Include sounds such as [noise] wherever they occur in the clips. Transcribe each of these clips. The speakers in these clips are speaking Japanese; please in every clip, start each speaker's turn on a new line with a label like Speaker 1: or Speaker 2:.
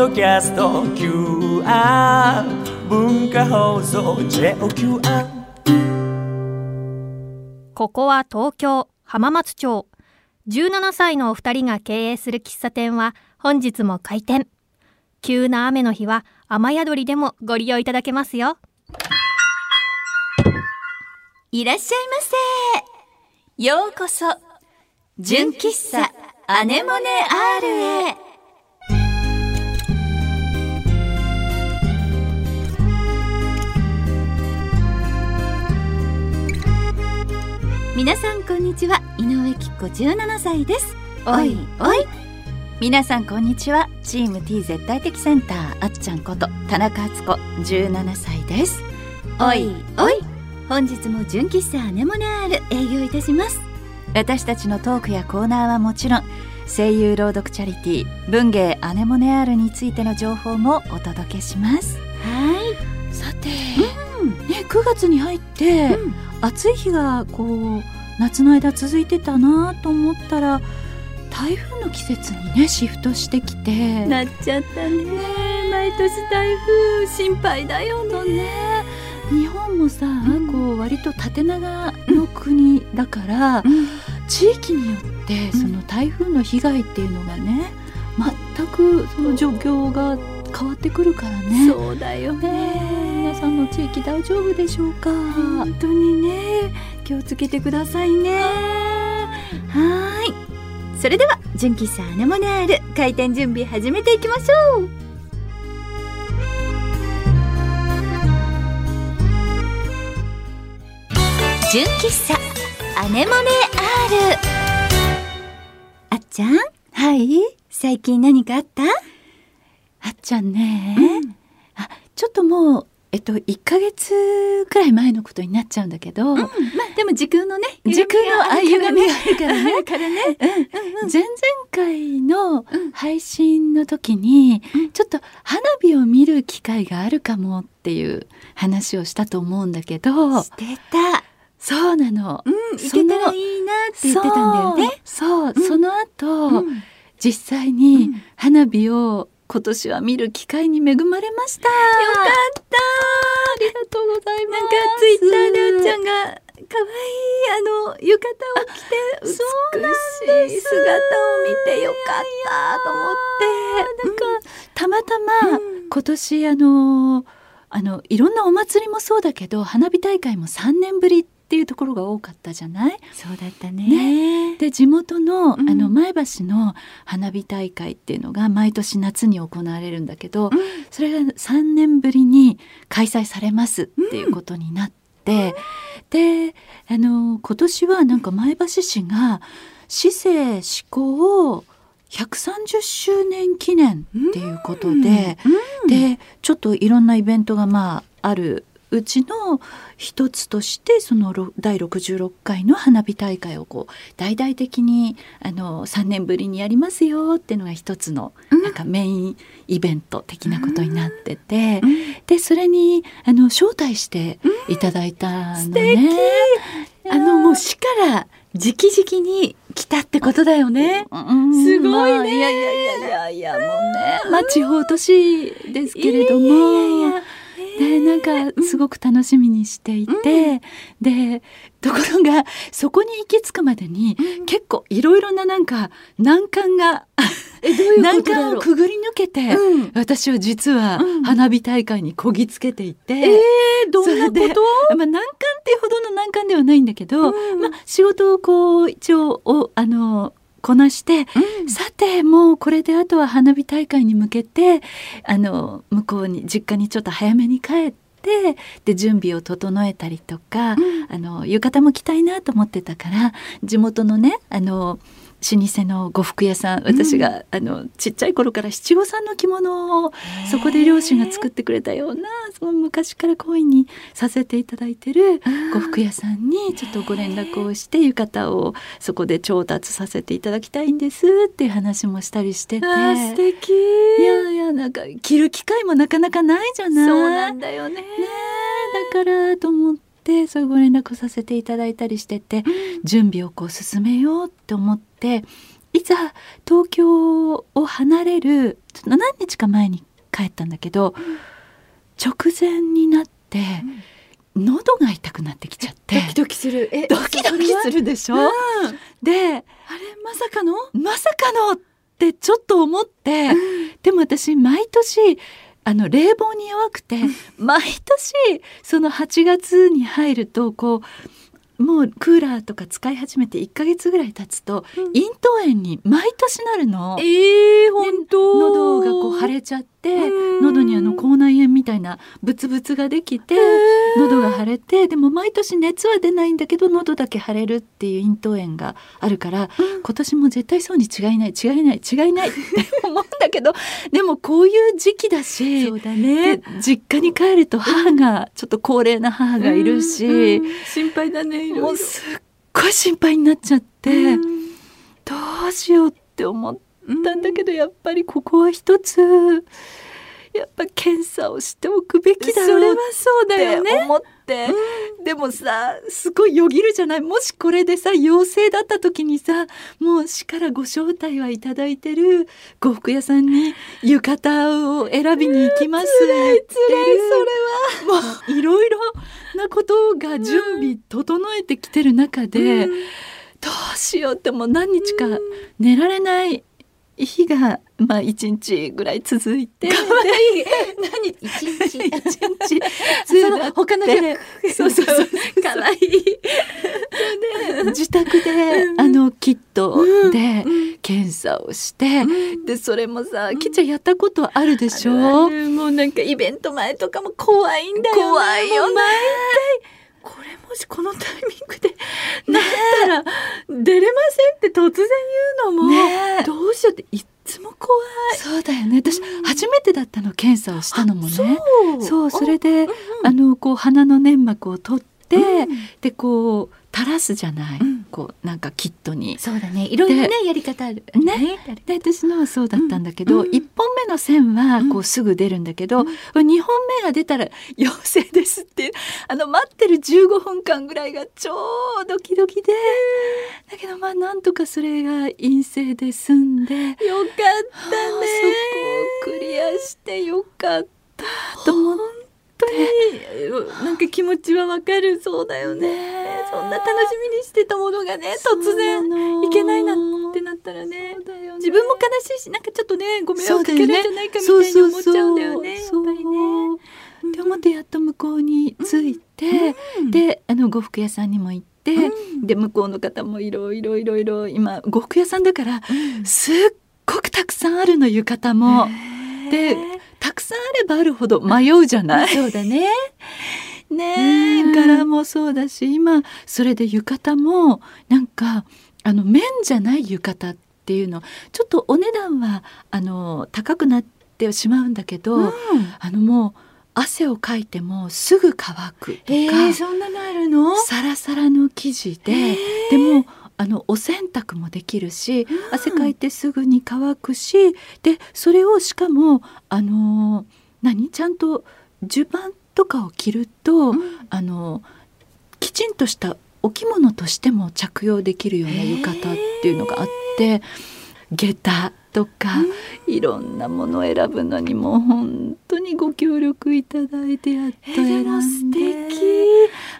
Speaker 1: ドキャスト QR 文化放送 JOQR
Speaker 2: ここは東京浜松町。17歳のお二人が経営する喫茶店は本日も開店。急な雨の日は雨宿りでもご利用いただけますよ。
Speaker 3: いらっしゃいませ。ようこそ、純喫茶アネモネ R へ。皆さんこんにちは。井上きっ子17歳です。おいおい。皆さんこんにちは。チーム T 絶対的センター。あっちゃんこと。田中敦子。17歳です。おい。おい本日も純喫茶アネモネ R 営業いたします。私たちのトークやコーナーはもちろん声優朗読チャリティー文芸アネモネ R についての情報もお届けします。
Speaker 4: はい。さて、ね、9月に入って、暑い日がこう夏の間続いてたなと思ったら台風の季節にねシフトしてきて。
Speaker 3: なっちゃったね。毎年台風心配だよね。
Speaker 4: 日本もさ、こう割と縦長の国だから、地域によってその台風の被害っていうのがね全くその状況が変わってくるからね。
Speaker 3: そうだよ
Speaker 4: ね。皆さんの地域大丈夫でしょうか？
Speaker 3: 本当にね。気をつけてくださいね。はーい。それでは純喫茶アネモネ R 開店準備始めていきましょう。純喫茶アネモネ R あっちゃん？
Speaker 4: はい。
Speaker 3: 最近何かあった？
Speaker 4: あっちゃんね、あちょっともうえっと1ヶ月くらい前のことになっちゃうんだけど、
Speaker 3: まあでも時空のね
Speaker 4: 時空のあ歪みがあるからね。
Speaker 3: からね。[laughs]
Speaker 4: 前々回の配信の時に、ちょっと花火を見る機会があるかもっていう話をしたと思うんだけど
Speaker 3: してた。
Speaker 4: そうなの。
Speaker 3: うん行けたらいいなって言ってたんだよね。
Speaker 4: そうその後、
Speaker 3: うん。
Speaker 4: 実際に
Speaker 3: うん。
Speaker 4: 花火を今年は見る機会に恵まれました。
Speaker 3: よかった。
Speaker 4: ありがとうございます。
Speaker 3: なんかツイッターであっちゃんが可愛いあの浴衣を着て美しい姿を見てよかったと思って。
Speaker 4: なんかた。またま
Speaker 3: うん。
Speaker 4: 今年あのあのいろんなお祭りもそうだけど花火大会も3年ぶりっていうところが多かったじゃない？
Speaker 3: そうだったね。
Speaker 4: で地元の,、
Speaker 3: うん。
Speaker 4: あの前橋の花火大会っていうのが毎年夏に行われるんだけど、それが3年ぶりに開催されますっていうことになって、であの今年はなんか前橋市が市政施行130周年記念っていうことで、でちょっといろんなイベントがまああるうちの一つとしてそのろ第66回の花火大会をこう大々的にあの3年ぶりにやりますよっていうのが一つのなんかメインイベント的なことになってて、でそれにあの招待していただいたのね。
Speaker 3: あのもう市から直々に来たってことだよね。
Speaker 4: うん。
Speaker 3: すごいね。
Speaker 4: まあいやいやいやいやいやもうねまあ地方都市ですけれども。
Speaker 3: いやいやいや
Speaker 4: でなんかすごく楽しみにしていて、でところがそこに行き着くまでに、結構いろいろななんか難関が難関をくぐり抜けて、
Speaker 3: うん。
Speaker 4: 私は実は
Speaker 3: うん。
Speaker 4: 花火大会にこぎつけていて、
Speaker 3: えー、どんなこと？
Speaker 4: まあ、難関っていうほどの難関ではないんだけど、
Speaker 3: うん。
Speaker 4: まあ、仕事をこう一応おあのこなして、さてもうこれであとは花火大会に向けてあの向こうに実家にちょっと早めに帰ってで準備を整えたりとか、あの浴衣も着たいなと思ってたから地元のねあの老舗の呉服屋さん私が、あのちっちゃい頃から七五三の着物をそこで両親が作ってくれたようなその昔から恋にさせていただいてる呉服屋さんにちょっとご連絡をして浴衣をそこで調達させていただきたいんですっていう話もしたりしてて。
Speaker 3: 素敵。
Speaker 4: いやいやなんか着る機会もなかなかないじゃない。
Speaker 3: そうなんだよね。
Speaker 4: ねえだからと思ってそういうご連絡させていただいたりしてて、準備をこう進めようって思っていざ東京を離れるちょっと何日か前に帰ったんだけど、直前になって、喉が痛くなってきちゃって。
Speaker 3: ドキドキする。え
Speaker 4: ドキドキするでしょ、
Speaker 3: うん。
Speaker 4: で
Speaker 3: あれまさかの？
Speaker 4: まさかのってちょっと思って、でも私毎年あの冷房に弱くて毎年その8月に入るとこうもうクーラーとか使い始めて1ヶ月ぐらい経つと、
Speaker 3: うん。
Speaker 4: 咽頭炎に毎年なるの。
Speaker 3: えー、本当。
Speaker 4: 喉がこう腫れちゃって
Speaker 3: うん。
Speaker 4: 喉にあの口内炎みたいなブツブツができて喉が腫れてでも毎年熱は出ないんだけど喉だけ腫れるっていう咽頭炎があるから、今年も絶対そうに違いない違いない違いないって [laughs] 思うんだけどでもこういう時期だし
Speaker 3: そうだね。
Speaker 4: で実家に帰ると母がちょっと高齢な母がいるし、
Speaker 3: 心配だねいろいろ。
Speaker 4: もうすっごい心配になっちゃって、
Speaker 3: うん。
Speaker 4: どうしようって思ったんだけど、やっぱりここは一つやっぱ検査をしておくべきだろう
Speaker 3: そうだよね。
Speaker 4: って。思って、でもさすごいよぎるじゃない？もしこれでさ陽性だった時にさもう市からご招待はいただいてる呉服屋さんに浴衣を選びに行きますって言ってるそれは。もういろいろなことが準備整えてきてる中で、
Speaker 3: うん。
Speaker 4: どうしようってもう何日か寝られない日がまあ一日ぐらい続いて。
Speaker 3: 何？一日？
Speaker 4: 一日。
Speaker 3: その他の日
Speaker 4: でそうそうそう
Speaker 3: かわいい。
Speaker 4: 自宅で、あのキットで検査をして、
Speaker 3: ん。
Speaker 4: でそれもさきっちゃんやったことあるでしょ、
Speaker 3: あもうなんかイベント前とかも怖いんだよね。
Speaker 4: 怖いよね。
Speaker 3: 毎回。これもしこのタイミングで [laughs] なったら出れませんって突然言うのも、どうしようっていっつも怖い。
Speaker 4: そうだよね。私初めてだったの検査をしたのもね。
Speaker 3: そう。
Speaker 4: それで、
Speaker 3: うん。
Speaker 4: あのこう鼻の粘膜を取って、
Speaker 3: うん。
Speaker 4: でこう垂らすじゃない、
Speaker 3: うん。
Speaker 4: こうなんかキットに。
Speaker 3: そうだね。いろいろね
Speaker 4: で
Speaker 3: やり方ある。
Speaker 4: ね。で私のはそうだったんだけど、
Speaker 3: うん。
Speaker 4: 1本目の線は
Speaker 3: うん。
Speaker 4: こうすぐ出るんだけど、2本目が出たら陽性ですってあの待ってる15分間ぐらいが超ドキドキで。だけどまあなんとかそれが陰性で済んで、
Speaker 3: よかったね。
Speaker 4: そこをクリアしてよかった。と思って。
Speaker 3: なんか気持ちはわかるそうだよね。
Speaker 4: ね
Speaker 3: そんな楽しみにしてたものがね突然いけないなってなったらね。自分も悲しいしなんかちょっとねご迷惑かけるんじゃないかみたいに思っちゃうんだよねやっぱりね。
Speaker 4: そう。で思ってやっと向こうに着いて、
Speaker 3: うん。
Speaker 4: であの呉服屋さんにも行って、
Speaker 3: うん。
Speaker 4: で向こうの方もいろいろいろいろ今呉服屋さんだからすっごくたくさんあるの浴衣も。でたくさんあればあるほど迷うじゃない？
Speaker 3: そうだね。
Speaker 4: ねえ、
Speaker 3: うん
Speaker 4: 柄もそうだし今それで浴衣もなんかあの綿じゃない浴衣っていうのちょっとお値段はあの高くなってしまうんだけど、あのもう汗をかいてもすぐ乾くとか、
Speaker 3: えー、そんなのあるの？
Speaker 4: サラサラの生地で、でもあのお洗濯もできるし、汗かいてすぐに乾くしでそれをしかもあの何？ちゃんと襦袢とかを着ると、あのきちんとしたお着物としても着用できるような浴衣っていうのがあって下駄とか、いろんなものを選ぶのにもう本当にご協力いただいてやっと
Speaker 3: え
Speaker 4: 選んで。
Speaker 3: 素敵。あ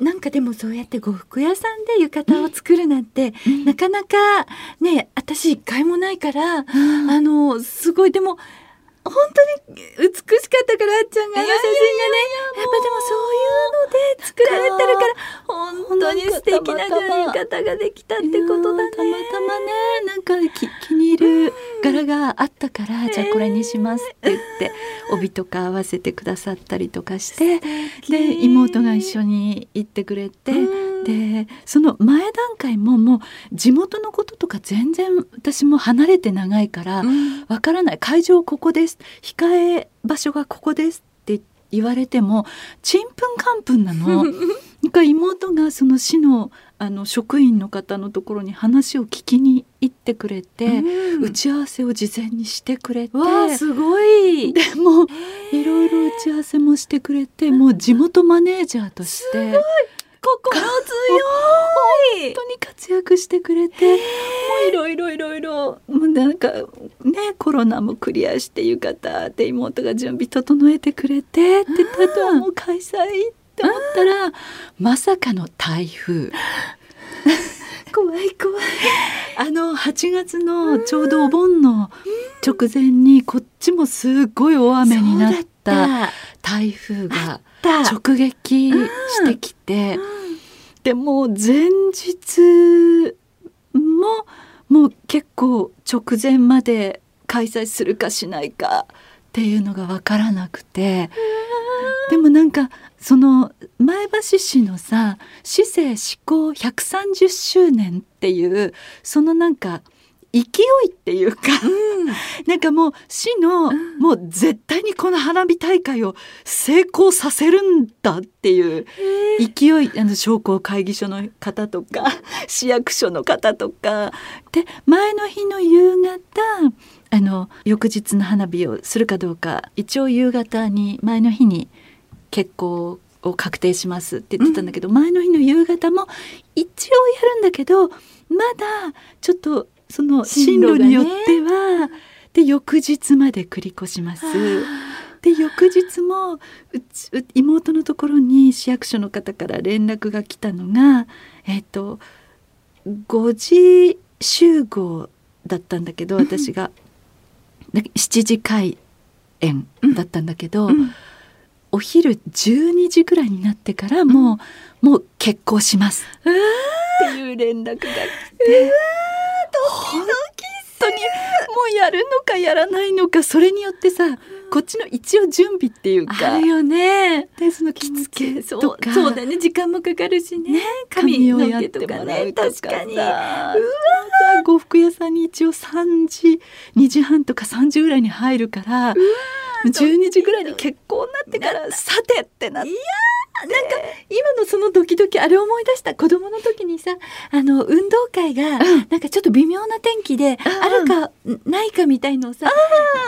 Speaker 3: なんかでもそうやって呉服屋さんで浴衣を作るなんて、
Speaker 4: うん。
Speaker 3: なかなかね私一回もないから、
Speaker 4: うん。
Speaker 3: あのすごいでも本当に美しかったからあっちゃんがあの写真がね。やっぱでもそういうので作られてるから本当に素敵な
Speaker 4: たまたま
Speaker 3: 浴衣ができたってことだね。
Speaker 4: たまたまねなんかき気に入る柄があったから、じゃあこれにしますって言って帯とか合わせてくださったりとかしてで妹が一緒に行ってくれて、
Speaker 3: うん
Speaker 4: でその前段階ももう地元のこととか全然私も離れて長いから
Speaker 3: うん。
Speaker 4: わからない。会場ここです。控え場所がここですって言われてもちんぷんかんぷんなの。[laughs] なんか妹がその市のあの職員の方のところに話を聞きに行ってくれて、
Speaker 3: うん。
Speaker 4: 打ち合わせを事前にしてくれて
Speaker 3: すごい。
Speaker 4: でもいろいろ打ち合わせもしてくれてもう地元マネージャーとして
Speaker 3: 心強い。
Speaker 4: 本当に活躍してくれて、もういろいろいろいろ。もうなんかねコロナもクリアして浴衣で妹が準備整えてくれて。ってあとはもう開催って思ったらまさかの台風。
Speaker 3: 怖い怖い。
Speaker 4: あの8月のちょうどお盆の直前にこっちもすっごい大雨になった。台風が直撃してきて、でもう前日ももう結構直前まで開催するかしないかっていうのが分からなくて。でもなんかその前橋市のさ市政施行130周年っていうそのなんか勢いっていうか、うん、[laughs] なんかもう市の、うん、もう絶対にこの花火大会を成功させるんだっていう勢いあの商工会議所の方とか [laughs] 市役所の方とか。で前の日の夕方あの翌日の花火をするかどうか一応夕方に前の日に結婚を確定しますって言ってたんだけど、うん、前の日の夕方も一応やるんだけどまだちょっとその進路によっては、ね、で翌日まで繰り越します。で翌日も妹のところに市役所の方から連絡が来たのが、えっ、ー、と5時集合だったんだけど私が、7時開演だったんだけど、うん。うんお昼12時ぐらいになってからもう、うん、もう結婚します。っていう連絡が来て
Speaker 3: 本
Speaker 4: 当にもうやるのかやらないのかそれによってさこっちの一応準備っていうか
Speaker 3: あるよね。
Speaker 4: でその着付け。とか。
Speaker 3: そうだね。時間もかかるしね、ね、
Speaker 4: 髪をやってもらうとか確かに。うわ呉服屋さんに一応3時2時半とか3時ぐらいに入るから12時ぐらいに結婚になってからさてってなって。いや
Speaker 3: なんか今のドキドキあれ思い出した。子供の時にさあの運動会が、なんかちょっと微妙な天気で、あるかないかみたいのをさ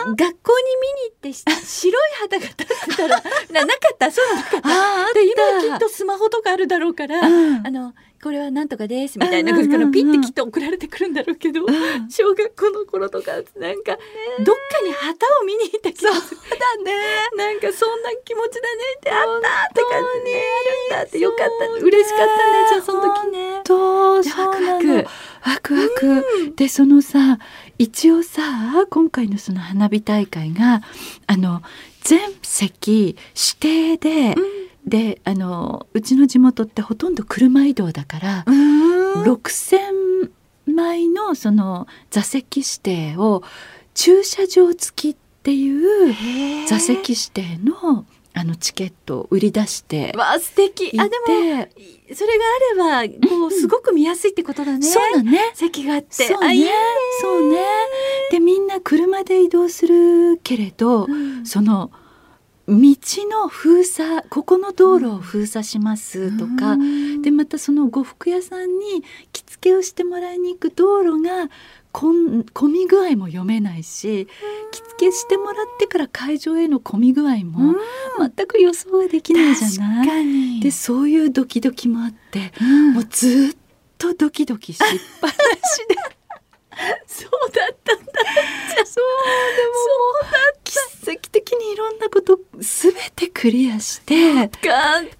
Speaker 3: 学校に見に行って [laughs] 白い旗が立ってたら [laughs] ななかったそうなかった。で今きっとスマホとかあるだろうから、あのこれはなんとかですみたいなからピッてきっと送られてくるんだろうけど、小学校の頃とかなんかどっかに旗を見に行った気がする。
Speaker 4: そうだね。
Speaker 3: なんかそんな気持ちだね。ってあったって感じねあるんだってよかった。嬉しかったねじゃあその時ね。
Speaker 4: そうそうなの。ワクワク、うん、でそのさ一応さ今回のその花火大会があの全席指定で、うん。であのうちの地元ってほとんど車移動だから6,000枚のその座席指定を駐車場付きっていう座席指定のあのチケットを売り出して
Speaker 3: わあ素敵。あでもそれがあればこうすごく見やすいってことだね、
Speaker 4: そうだね。
Speaker 3: 席があって。
Speaker 4: そうね。そうねで移動するけれど、うん、その道の封鎖ここの道路を封鎖しますとか、うん、でまたその呉服屋さんに着付けをしてもらいに行く道路が混み具合も読めないし着付けしてもらってから会場への混み具合も全く予想ができないじゃない。でそういうドキドキもあって、うん、もうずっとドキドキしっぱなしで
Speaker 3: そうだったんだ。
Speaker 4: そうでもそうだ奇跡的にいろんなことすべてクリアして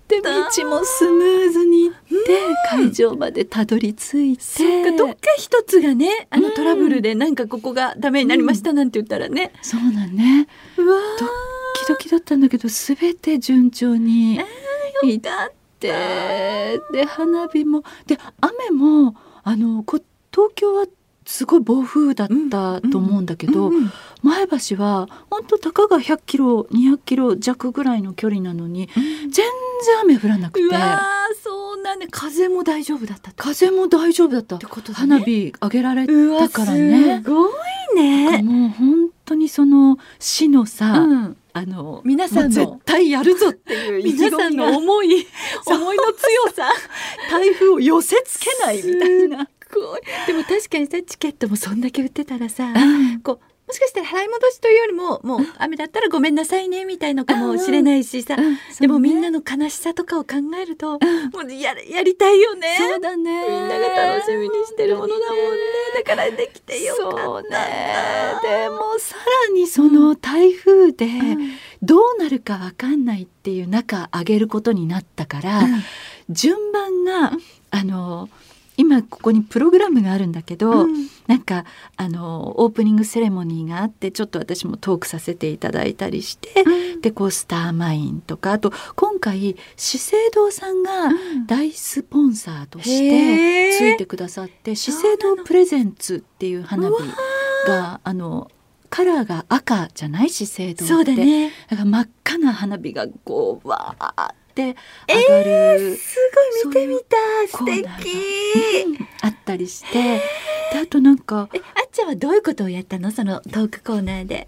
Speaker 3: で
Speaker 4: 道もスムーズに行って、会場までたどり着いて。
Speaker 3: どっか一つがねあのトラブルでなんかここがダメになりましたなんて言ったらね、
Speaker 4: うん、そうなんね。うわドキドキだったんだけどすべて順調に
Speaker 3: 行って
Speaker 4: で花火もで雨もあのこ東京はすごい暴風だったと思うんだけど、前橋は本当たかが100キロ200キロ弱ぐらいの距離なのに、全然雨降らなくて。う
Speaker 3: わそうなんね風も大丈夫だった
Speaker 4: 風も大丈夫だった。ってこと、ね、花火上げられたからね。
Speaker 3: すごいね。
Speaker 4: もう本当にその市のさ、うん。あの
Speaker 3: 皆さん
Speaker 4: 絶対やるぞっていう [laughs]
Speaker 3: 皆さんの思い [laughs] 思いの強さ。[laughs]
Speaker 4: 台風を寄せつけないみたいな
Speaker 3: ごい。でも確かにさチケットもそんだけ売ってたらさ、うん、こうもしかしたら払い戻しというよりももう雨だったらごめんなさいねみたいのかもしれないしさ、でもみんなの悲しさとかを考えると、もうややりたいよね。
Speaker 4: そうだね。
Speaker 3: みんなが楽しみにしてるものだもんね。だからできてよかった
Speaker 4: そうね。でもさらにその台風でどうなるかわかんないっていう中上げることになったから、順番が、あの今ここにプログラムがあるんだけど、
Speaker 3: うん。
Speaker 4: なんかあのオープニングセレモニーがあってちょっと私もトークさせていただいたりして、でこうスターマインとかあと今回資生堂さんが大スポンサーとしてついてくださって資生堂プレゼンツっていう花火があのカラーが赤じゃない？資生堂って。
Speaker 3: そうだね。
Speaker 4: だから真っ赤な花火がこうわーって上がる、
Speaker 3: すごい見てみた
Speaker 4: ーナーが
Speaker 3: 敵。
Speaker 4: うんあったりして。であとなんか
Speaker 3: えあっちゃんはどういうことをやったの？そのトークコーナーで。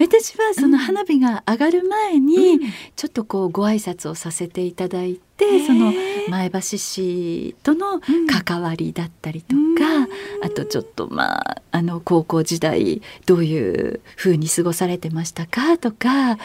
Speaker 4: 私はその花火が上がる前にちょっとこうご挨拶をさせていただいて、その前橋市との関わりだったりとか、あとちょっとまああの高校時代どういう風に過ごされてましたかとかあ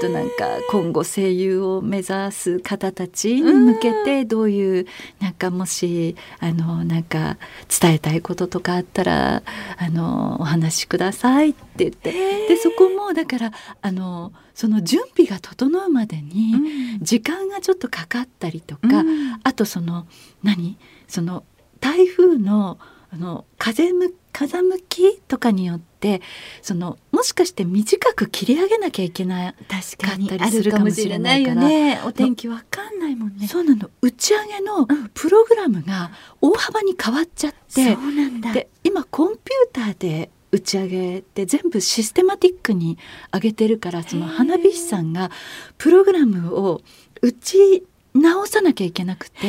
Speaker 4: となんか今後声優を目指す方たちに向けてどういうなんかもしあのなんか伝えたいこととかあったらあのお話しくださいって言って。でそこもだからあのその準備が整うまでに時間がちょっとかかったりとか、あとその何？その台風のあの風む風向きとかによってそのもしかして短く切り上げなきゃいけない
Speaker 3: 確
Speaker 4: かにあるかもしれないから
Speaker 3: ね。お天気わかんないもんね。
Speaker 4: そうなの。打ち上げのプログラムが大幅に変わっちゃって、
Speaker 3: そうなんだ。
Speaker 4: で今コンピューターで打ち上げて全部システマティックに上げてるからその花火師さんがプログラムを打ち直さなきゃいけなくて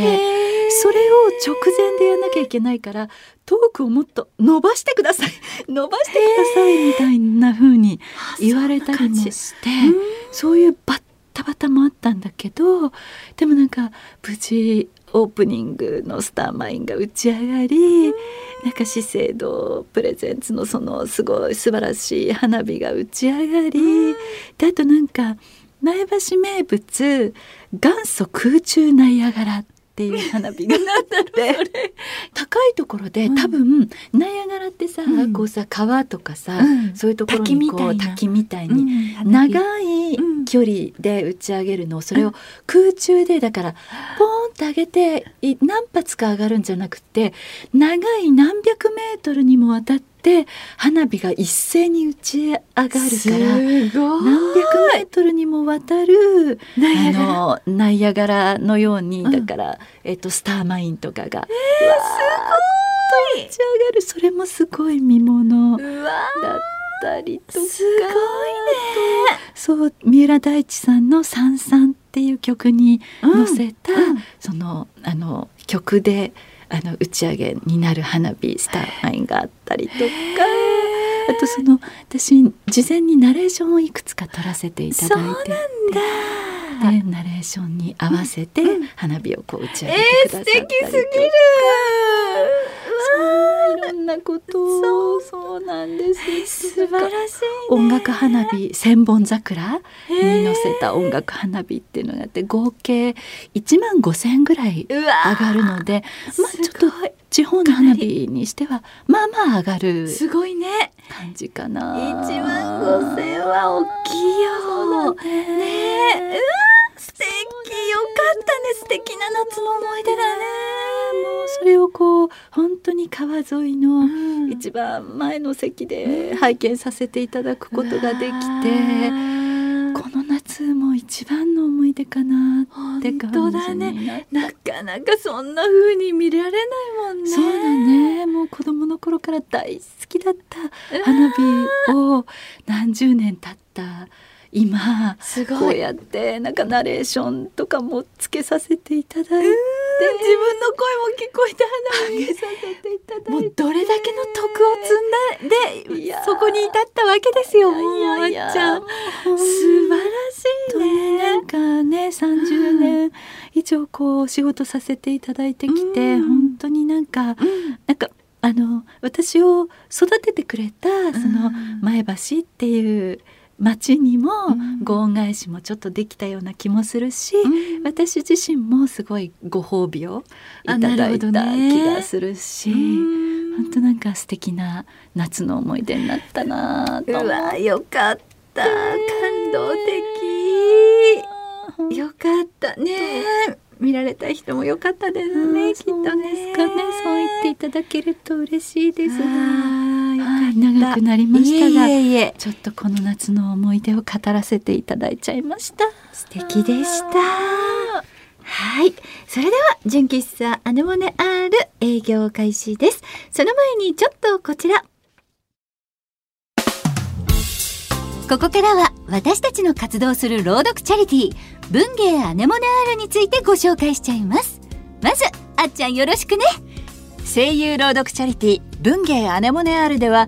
Speaker 4: それを直前でやんなきゃいけないからトークをもっと伸ばしてください。[laughs] 伸ばしてくださいみたいな風に言われたりもしてそういうバッタバタもあったんだけどでもなんか無事オープニングのスターマインが打ち上がり、なんか資生堂プレゼンツのそのすごい素晴らしい花火が打ち上がり、であとなんか前橋名物元祖空中ナイアガラ。っていう花火が [laughs] あって。高いところで多分、ナイアガラってさ、
Speaker 3: うん。
Speaker 4: こうさ川とかさ、
Speaker 3: うん。
Speaker 4: そういうところにこう
Speaker 3: 滝
Speaker 4: 滝みたいに
Speaker 3: うん
Speaker 4: 長い距離で打ち上げるのをそれを空中でだからポーンって上げてい何発か上がるんじゃなくて長い何百メートルにもわたって花火が一斉に打ち上がるから何百メートルにもわたる
Speaker 3: ナイ
Speaker 4: あのナイアガラのように
Speaker 3: うん
Speaker 4: だから、えっとスターマインとかが、えー、すごい。打ち上がる。それもすごい見ものだったりとか。
Speaker 3: すごいね。
Speaker 4: そう三浦大知さんの「さんさん」っていう曲に載せた、
Speaker 3: うん。
Speaker 4: そのあの曲であの打ち上げになる花火スターマインがあったりとか。あとその私事前にナレーションをいくつか撮らせていただいてでナレーションに合わせて花火をこう打ち上げてくださったりとか、
Speaker 3: えー素敵すぎる。
Speaker 4: そういろんなことを。そうなんです。
Speaker 3: 素晴らしいね。
Speaker 4: 音楽花火千本桜に乗せた音楽花火っていうのがあって合計1万5千円ぐらい上がるのでまあちょっと地方の花火にしてはまあまあ上がる
Speaker 3: すごいね。
Speaker 4: 感じかな。
Speaker 3: 1万5千は大きいよ。
Speaker 4: ね。
Speaker 3: ねえ。うわ素敵。よかったね。素敵な夏の思い出だね。
Speaker 4: もうそれをこう本当に川沿いの
Speaker 3: うん。
Speaker 4: 一番前の席で拝見させていただくことができて、この夏も一番の思い出かなって感じ
Speaker 3: 本当だね。
Speaker 4: な
Speaker 3: かなかそんな風に見られないもんね。
Speaker 4: そうだねもう子供の頃から大好きだった花火を何十年経った今
Speaker 3: すごい。
Speaker 4: こうやってなんかナレーションとかもつけさせていただいて。
Speaker 3: 自分の声も聞こえて花火
Speaker 4: 上げさせていただいて。
Speaker 3: もうどれだけの徳を積んだでそこに至ったわけですよもうあっちゃん。
Speaker 4: も
Speaker 3: 素
Speaker 4: う
Speaker 3: 晴らしい
Speaker 4: 本当にな
Speaker 3: ね
Speaker 4: んかね30年以上こうお仕事させていただいてきて、
Speaker 3: うん。
Speaker 4: 本当になんかなんかああの私を育ててくれたその前橋っていう町にもご恩返しもちょっとできたような気もするし、
Speaker 3: うん。
Speaker 4: 私自身もすごいご褒美をいただいた
Speaker 3: ね
Speaker 4: 気がするし、本当なんか素敵な夏の思い出になったなと思
Speaker 3: うわよかった。感動的。よかった。ね見られた人もよかったですねきっとね
Speaker 4: そうですかね。そう言っていただけると嬉しいです
Speaker 3: あー。よか
Speaker 4: はい
Speaker 3: った
Speaker 4: 長くなりましたが
Speaker 3: いえいえいえ。
Speaker 4: ちょっとこの夏の思い出を語らせていただいちゃいました。
Speaker 3: 素敵でした。はい。それでは純喫茶アネモネ R 営業開始です。その前にちょっとこちら。ここからは私たちの活動する朗読チャリティー文芸アネモネ R についてご紹介しちゃいます。まずあっちゃんよろしくね。
Speaker 4: 声優朗読チャリティー文芸アネモネ R では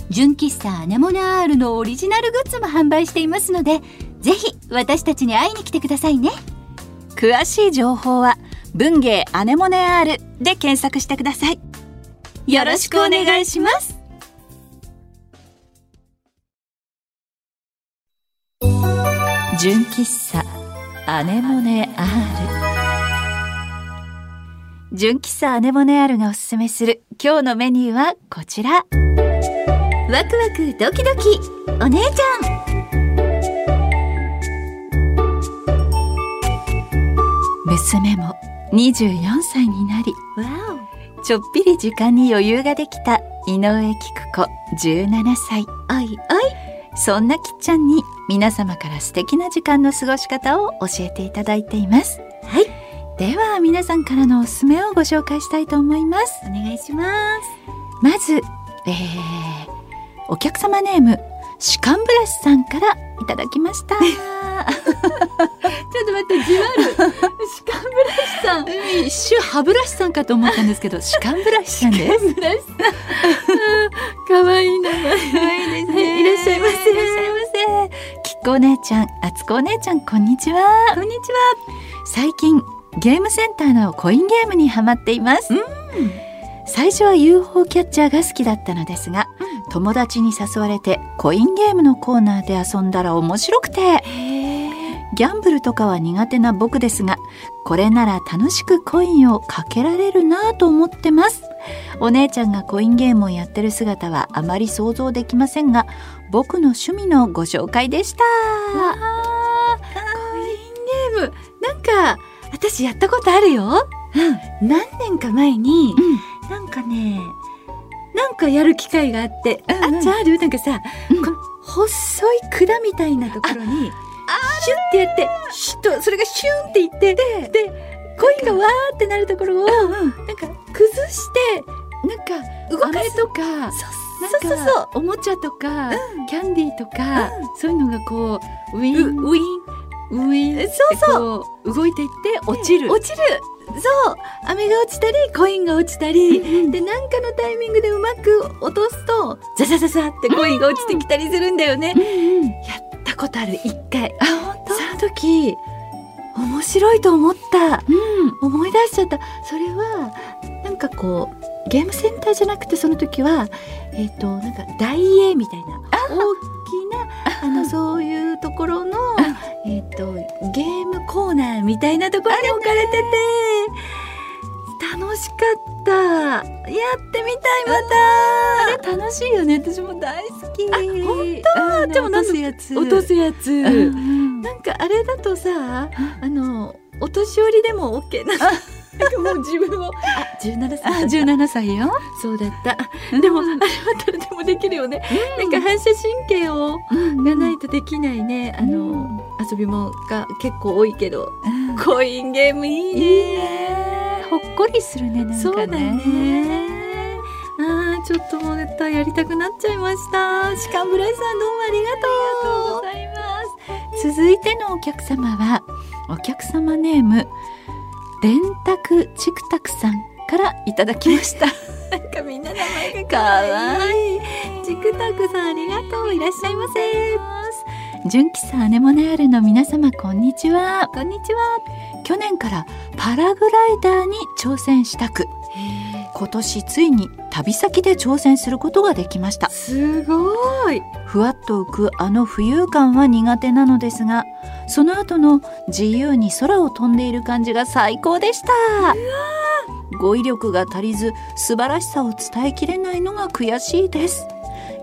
Speaker 3: 純喫茶アネモネ R のオリジナルグッズも販売していますのでぜひ私たちに会いに来てくださいね。
Speaker 4: 詳しい情報は文芸アネモネ R で検索してください。よろしくお願いします。純喫茶アネモネ R 純喫茶アネモネ R がおすすめする今日のメニューはこちら。
Speaker 3: ワクワクドキドキ。お姉ち
Speaker 4: 娘も24歳になりちょっぴり時間に余裕ができた井上菊子17歳。
Speaker 3: おおいおい。
Speaker 4: そんなきっちゃんに皆様から素敵な時間の過ごし方を教えていただいています。
Speaker 3: はい。
Speaker 4: では皆さんからのおすすめをご紹介したいと思います。
Speaker 3: お願いします。
Speaker 4: まず、えー、お客様ネームシカンブラシさんからいただきました。[laughs]
Speaker 3: ちょっと待ってじわる。シカンブラシさん。
Speaker 4: 一瞬歯ブラシさんかと思ったんですけどシカンブラシさんです。
Speaker 3: ブラシさん。かわいい名前。いいです
Speaker 4: はいいらっしゃいませ。いらっしゃいませ。きっこお姉ちゃんあつこお姉ちゃんこんにちは。
Speaker 3: こんにちは。
Speaker 4: 最近ゲームセンターのコインゲームにハマっています、最初は UFO キャッチャーが好きだったのですが、友達に誘われてコインゲームのコーナーで遊んだら面白くて。ギャンブルとかは苦手な僕ですがこれなら楽しくコインをかけられるなぁと思ってます。お姉ちゃんがコインゲームをやってる姿はあまり想像できませんが僕の趣味のご紹介でした。
Speaker 3: コインゲーム。なんか私やったことあるよ、何年か前に、なんかねなんかやる機会があって、
Speaker 4: うんうん。
Speaker 3: あっちゃんある？なんかさ、
Speaker 4: うん。
Speaker 3: 細い管みたいなところにシュッてやってシュッとそれがシュンっていってでコインがわーってなるところを、なんか崩してなんか動かす
Speaker 4: とか
Speaker 3: そう。そうそう
Speaker 4: おもちゃとか、
Speaker 3: うん。
Speaker 4: キャンディーとか、
Speaker 3: う
Speaker 4: そういうのがこうウィ
Speaker 3: う
Speaker 4: ン
Speaker 3: ウィン
Speaker 4: ウィンって
Speaker 3: そうそう。
Speaker 4: 動いていって落ちる。
Speaker 3: 落ちる。そう。飴が落ちたりコインが落ちたり、
Speaker 4: うん
Speaker 3: で何かのタイミングでうまく落とすとザザザザってコインが落ちてきたりするんだよね、
Speaker 4: うんうん。
Speaker 3: やったことある一回。
Speaker 4: あ本
Speaker 3: その時面白いと思った。
Speaker 4: 当うん。
Speaker 3: 思い出しちゃった。それはなんかこうゲームセンターじゃなくてその時はえっ、となんか大英みたいな。大きなあのそういうところのえっ、とゲームコーナーみたいなところに置かれてて楽楽しかった。やってみたいまた。
Speaker 4: あれ楽しいよね。私も大好き。
Speaker 3: あ本当？
Speaker 4: あ
Speaker 3: でも
Speaker 4: 落とすやつ。
Speaker 3: 落とすやつ、
Speaker 4: うん
Speaker 3: なんかあれだとさあのお年寄りでも OK なかもう自分を。あ17歳。だ
Speaker 4: あ
Speaker 3: った
Speaker 4: 17歳よ。
Speaker 3: そうだった。でもあれは誰でもできるよね、なんか反射神経をがないとできないね。あの、遊びもが結構多いけど
Speaker 4: うん。
Speaker 3: コインゲームいいね。
Speaker 4: ほっこりするねなんかね。
Speaker 3: そうだね。あーちょっともう絶対やりたくなっちゃいました。しかんぶらいさんどうもありがとう
Speaker 4: ございます。続いてのお客様はお客様ネーム電卓チクタクさんからいただきました。[laughs]
Speaker 3: なんかみんな名前が
Speaker 4: かわ
Speaker 3: いい。チクタクさんありがとう。いらっしゃいませ。
Speaker 4: 純喫茶アネモネアールの皆様こんにちは。
Speaker 3: こんにちは。
Speaker 4: 去年からパラグライダーに挑戦したく。今年ついに旅先で挑戦することができました。
Speaker 3: すごい。
Speaker 4: ふわっと浮くあの浮遊感は苦手なのですがその後の自由に空を飛んでいる感じが最高でした。語彙力が足りず素晴らしさを伝えきれないのが悔しいです。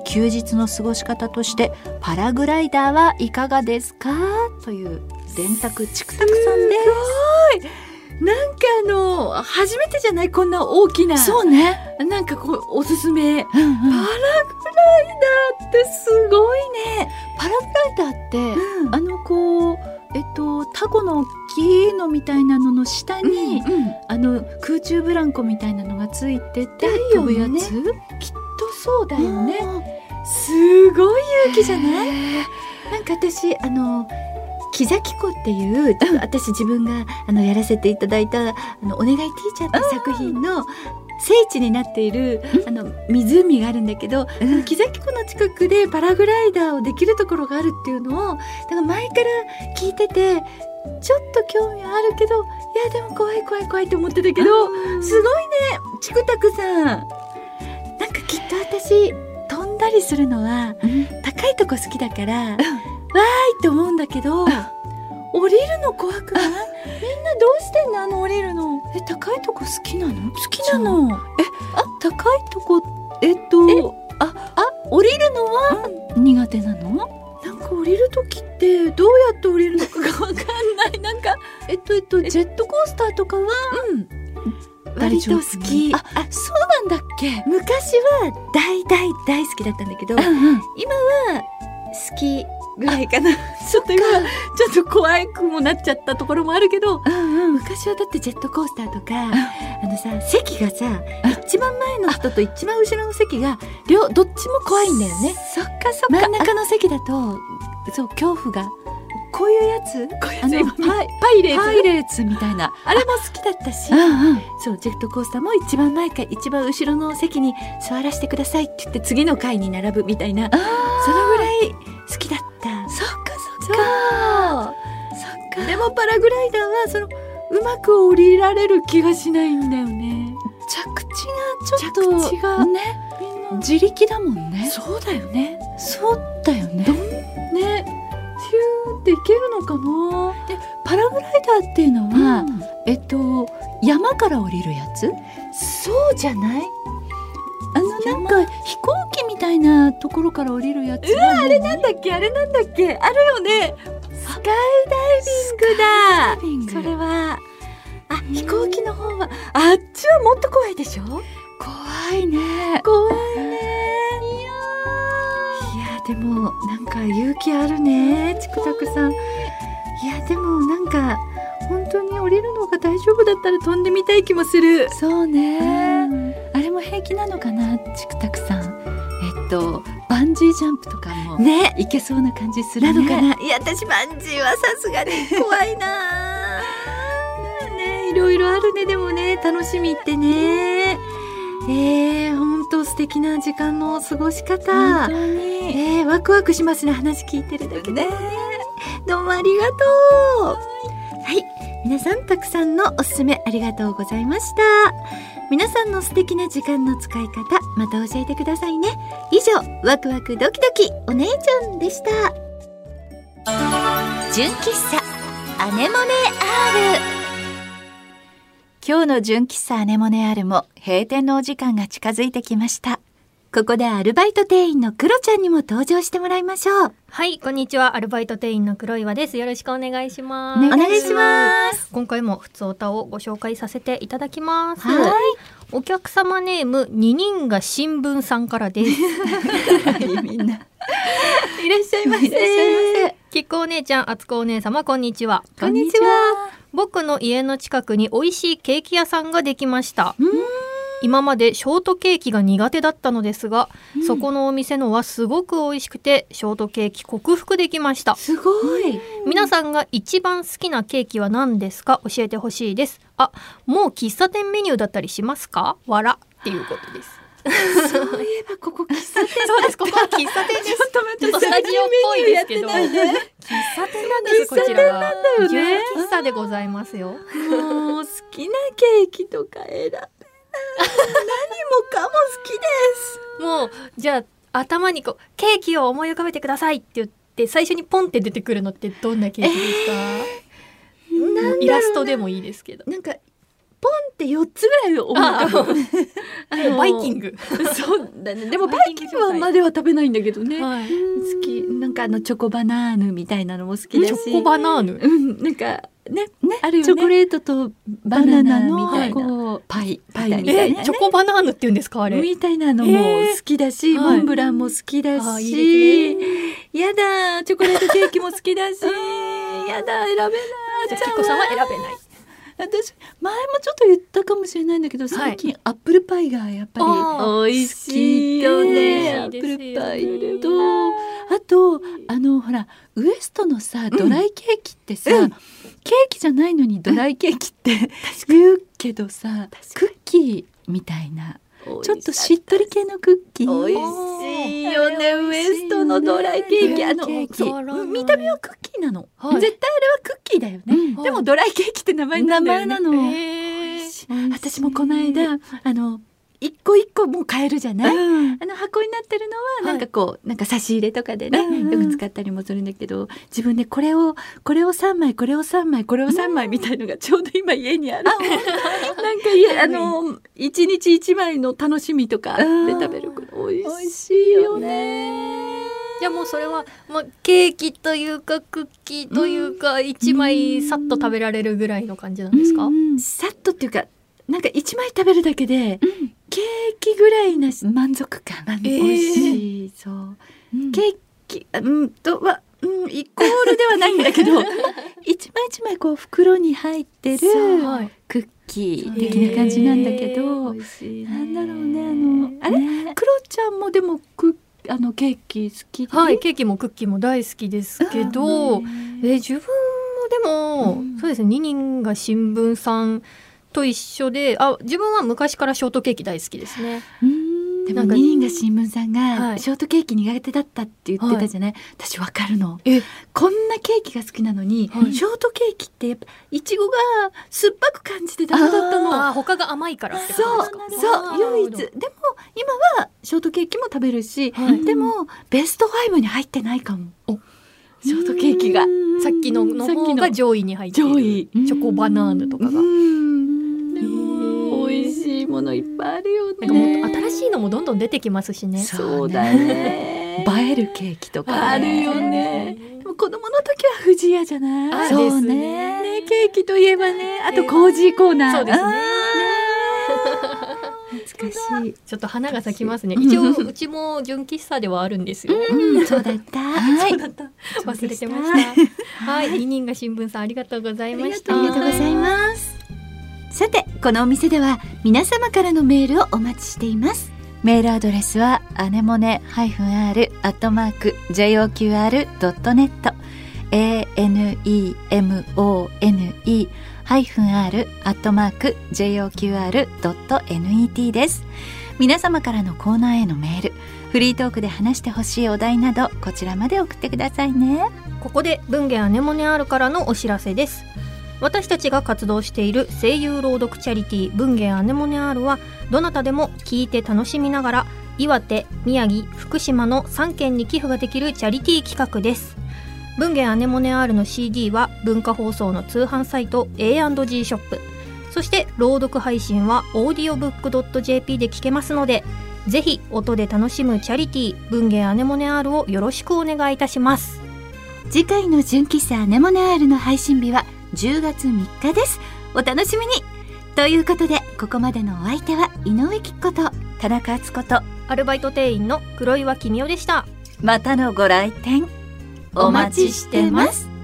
Speaker 4: 休日の過ごし方としてパラグライダーはいかがですか？という電卓チクタクさんです
Speaker 3: なんかあの初めてじゃないこんな大きな
Speaker 4: そうね、
Speaker 3: なんかこうおすすめ。パラ
Speaker 4: うんうん。
Speaker 3: グライダーってすごいね。
Speaker 4: パラグライダーって、あのこうえっとタコの大きいのみたいなのの下に、
Speaker 3: うん
Speaker 4: あの空中ブランコみたいなのがついてて
Speaker 3: だよね。
Speaker 4: 飛ぶやつ？
Speaker 3: きっとそうだよね。
Speaker 4: ね。
Speaker 3: すごい勇気じゃない？なんか私あの木崎子っていう私自分があのやらせていただいた「あのお願いティーチャー」って作品の聖地になっているあの湖があるんだけど、その木崎湖の近くでパラグライダーをできるところがあるっていうのをだから前から聞いててちょっと興味はあるけどいやでも怖い怖い怖いって思ってたけどすごいねチクタクさん。なんかきっと私飛んだりするのは高いとこ好きだから、わーいって思うんだけど降りるの怖くない？[laughs] みんなどうしてんの？あの降りるの。
Speaker 4: え高いとこ好きなの？
Speaker 3: 好きなの。
Speaker 4: あ高いとこえっとああ降りるのは？苦手なの？
Speaker 3: なんか降りる時ってどうやって降りるのかがわかんない。[laughs] なんか
Speaker 4: えっとえっとジェットコースターとかは
Speaker 3: うん。割と好き。
Speaker 4: あ
Speaker 3: あ
Speaker 4: そうなんだっけ？
Speaker 3: 昔は大大大好きだったんだけど
Speaker 4: うんうん。
Speaker 3: 今は好きぐらいかな。[laughs] ちょっと今ちょっと怖くもなっちゃったところもあるけど。
Speaker 4: うんうん。
Speaker 3: 昔はだってジェットコースターとかあのさ席がさ一番前の人と一番後ろの席が両どっちも怖いんだよね。
Speaker 4: そっかそっか。
Speaker 3: 真ん中の席だとそう恐怖が。こういうやつ？あのパイパイレーツ
Speaker 4: パイレーツみたいな。
Speaker 3: あれも好きだったし、
Speaker 4: うんうん。
Speaker 3: そうジェットコースターも一番前か一番後ろの席に座らせてくださいって言って次の階に並ぶみたいな。
Speaker 4: あ
Speaker 3: そのぐらい好きだったもパラグライダーはそのうまく降りられる気がしないんだよね。
Speaker 4: 着地がちょっと
Speaker 3: 着地が
Speaker 4: ね自力だもんね。
Speaker 3: そうだよね。
Speaker 4: そうだよね。
Speaker 3: ねヒューっていけるのかな。
Speaker 4: パラグライダーっていうのは、えっと山から降りるやつ？
Speaker 3: そうじゃない？
Speaker 4: なんか飛行機みたいなところから降りるやつ。
Speaker 3: うわあれなんだっけ？あれなんだっけ？あるよね。スカイダイビングだ。それは。あ飛行機の方はあっちはもっと怖いでしょ？
Speaker 4: 怖いね。
Speaker 3: 怖いね。いやでもなんか勇気あるねチクタクさん。いやでもなんか本当に降りるのが大丈夫だったら飛んでみたい気もする。
Speaker 4: そうね、
Speaker 3: うん
Speaker 4: も平気なのかなチクタクさん。えっとバンジージャンプとかも
Speaker 3: ね。
Speaker 4: いけそうな感じするね。
Speaker 3: なのかな。いや私バンジーはさすがに怖いな。[laughs] ねいろいろあるね。でもね楽しみってね。えー、ほんと素敵な時間の過ごし方。
Speaker 4: 本当に。
Speaker 3: えー、ワクワクしますね話聞いてるだけで、ね、どうもありがとう。はい。皆さんたくさんのおすすめありがとうございました皆さんの素敵な時間の使い方また教えてくださいね。以上ワクワクドキドキお姉ちゃんでした。
Speaker 2: 純喫茶アネモネ R
Speaker 3: 今日の純喫茶アネモネアルも閉店のお時間が近づいてきました。ここでアルバイト店員のクロちゃんにも登場してもらいましょう
Speaker 2: はい、こんにちは。アルバイト店員の黒岩です。よろしくお願いします。
Speaker 3: お願いします
Speaker 2: 今回も普通歌をご紹介させていただきます。
Speaker 3: は
Speaker 2: お客様ネーム二人が新聞さんからです。
Speaker 3: いみんないらっしゃいませ
Speaker 4: いらっしゃいませ
Speaker 2: きっこお姉ちゃん、あつこお姉様、こんにちは。
Speaker 3: こんにちは
Speaker 2: 僕の家の近くに美味しいケーキ屋さんができました。今までショートケーキが苦手だったのですが、そこのお店のはすごく美味しくてショートケーキ克服できました。
Speaker 3: すごい。
Speaker 2: 皆さんが一番好きなケーキは何ですか？教えてほしいです。あもう喫茶店メニューだったりしますか？わらっていうことです。
Speaker 3: そういえばここ喫茶店。
Speaker 2: そうです。ここは喫茶店です。
Speaker 3: ちょっと
Speaker 2: スタジオっぽいですけど。喫茶店なんですこちらは。
Speaker 3: ね。
Speaker 2: 純喫茶でございますよ。
Speaker 3: もう好きなケーキとか選何もかも好きです。
Speaker 2: もうじゃあ頭にこうケーキを思い浮かべてくださいって言って最初にポンって出てくるのってどんなケーキですか、もうイラストでもいいですけど。
Speaker 3: なんかポンって四つぐらい思うかもあの
Speaker 2: バイキング、
Speaker 3: そうだね。でもバイキングはまでは食べないんだけどね、
Speaker 2: はい、
Speaker 3: 好き。なんかあのチョコバナーヌみたいなのも好きだし。
Speaker 2: チョコバナーヌ？
Speaker 3: うん。なんかね
Speaker 4: ね
Speaker 3: あるよね。
Speaker 4: チョコレートとバナナ
Speaker 3: みたいな。
Speaker 4: パイ
Speaker 3: パイみ
Speaker 4: みたいな
Speaker 2: チョコバナーヌって言うんですかあれ？
Speaker 3: みたいなのも好きだし、モンブランも好きだし、やだチョコレートケーキも好きだし。[laughs] やだ選べない。
Speaker 2: じゃあキッコさんは選べない
Speaker 3: 私前もちょっと言ったかもしれないんだけど最近アップルパイがやっぱ
Speaker 2: あ
Speaker 3: り美味しいよね。アップルパイと。あとあのほらウエストのさドライケーキってさ、
Speaker 4: うん。
Speaker 3: ケーキじゃないのにドライケーキって言うけどさクッキーみたいなちょっとしっとり系のクッキー。
Speaker 4: 美
Speaker 3: 味しいよね。ウエストのドライケーキ。あの見た目はクッキーなの、
Speaker 2: はい。
Speaker 3: 絶対あれはクッキーだよね、
Speaker 4: うん。
Speaker 3: でもドライケーキって名前なんだよね。
Speaker 4: 名前なの。
Speaker 2: えー
Speaker 3: 私もこの間あの一個一個もう買えるじゃない、
Speaker 4: うん。
Speaker 3: あの箱になってるの
Speaker 2: はい。
Speaker 3: はなんかこう、なんか差し入れとかでね、
Speaker 4: うんうん
Speaker 3: よく使ったりもするんだけど自分でこれをこれを3枚これを3枚これを3枚みたいのがちょうど今家にある、[laughs] なんか家あの一日一枚の楽しみとかで食べるこれ美味しいよね。
Speaker 2: じゃあもうそれは、まあ、ケーキというかクッキーというか一枚さっと食べられるぐらいの感じなんですか、
Speaker 3: うんさっとっていうかなんか一枚食べるだけで、ケーキぐらいな満足感、
Speaker 2: ー。
Speaker 3: 美味しい。そう。ケーキうんとは、うん、イコールではないんだけど [laughs] 一枚一枚こう袋に入ってるクッキー的な感じなんだけど、なんだろうねあのあれ、
Speaker 4: ね。
Speaker 3: クロちゃんもでもクあのケーキ好き？
Speaker 2: はい、ケーキもクッキーも大好きですけど、え自分もでも、
Speaker 3: うん。
Speaker 2: そうですね2人が新聞さんと一緒であ自分は昔からショートケーキ大好きですね。
Speaker 3: でも
Speaker 2: なんか
Speaker 3: 二人が新聞さん
Speaker 2: はい。
Speaker 3: がショートケーキ苦手だったって言ってたじゃない、私わかるの。
Speaker 2: え。
Speaker 3: こんなケーキが好きなのに、
Speaker 2: はい。
Speaker 3: ショートケーキってやっぱいちごが酸っぱく感じてダメだったの。
Speaker 2: あー他が甘いから
Speaker 3: そうそう唯一。でも今はショートケーキも食べるし、
Speaker 2: はい。
Speaker 3: でもベスト5に入ってないかも。
Speaker 2: お。
Speaker 3: ショートケーキが。
Speaker 2: さっきのの方が上位に入っている。
Speaker 3: 上位。
Speaker 2: チョコバナーヌとかが。
Speaker 3: ものいっぱいあるよね。
Speaker 2: なんかも新しいのもどんどん出てきますしね。
Speaker 3: そうだね。映えるケーキとかあるよね。でも子供の時は富士屋じゃない？
Speaker 2: あ
Speaker 3: そうね。ケーキといえばね。あとコージーコーナー。
Speaker 2: そうですね。
Speaker 3: あー。懐かしい。
Speaker 2: ちょっと花が咲きますね。
Speaker 3: うん。
Speaker 2: 一応うちも純喫茶ではあるんですよ。
Speaker 3: うん。そうだった。はい。
Speaker 2: そうだった。忘れてました。はい、二人が新聞さんありがとうございました。
Speaker 3: ありがとうございますさてこのお店では皆様からのメールをお待ちしています。メールアドレスはアネモネ -r アットマーク JOQR.net anemone ハイフン r アットマーク JOQR.net です。皆様からのコーナーへのメールフリートークで話してほしいお題などこちらまで送ってくださいね。
Speaker 2: ここで文芸アネモネアールからのお知らせです。私たちが活動している声優朗読チャリティー文芸アネモネアールはどなたでも聞いて楽しみながら岩手、宮城、福島の3県に寄付ができるチャリティー企画です。文芸アネモネアールの CD は文化放送の通販サイト A&G ショップ。そして朗読配信は audiobook.jp で聞けますのでぜひ音で楽しむチャリティー文芸アネモネ R をよろしくお願いいたします。
Speaker 3: 次回の純喫茶アネモネアールの配信日は10月3日です。お楽しみに。ということでここまでのお相手は井上貴子と田中敦子と
Speaker 2: アルバイト店員の黒岩君代でした。
Speaker 3: またのご来店お待ちしてます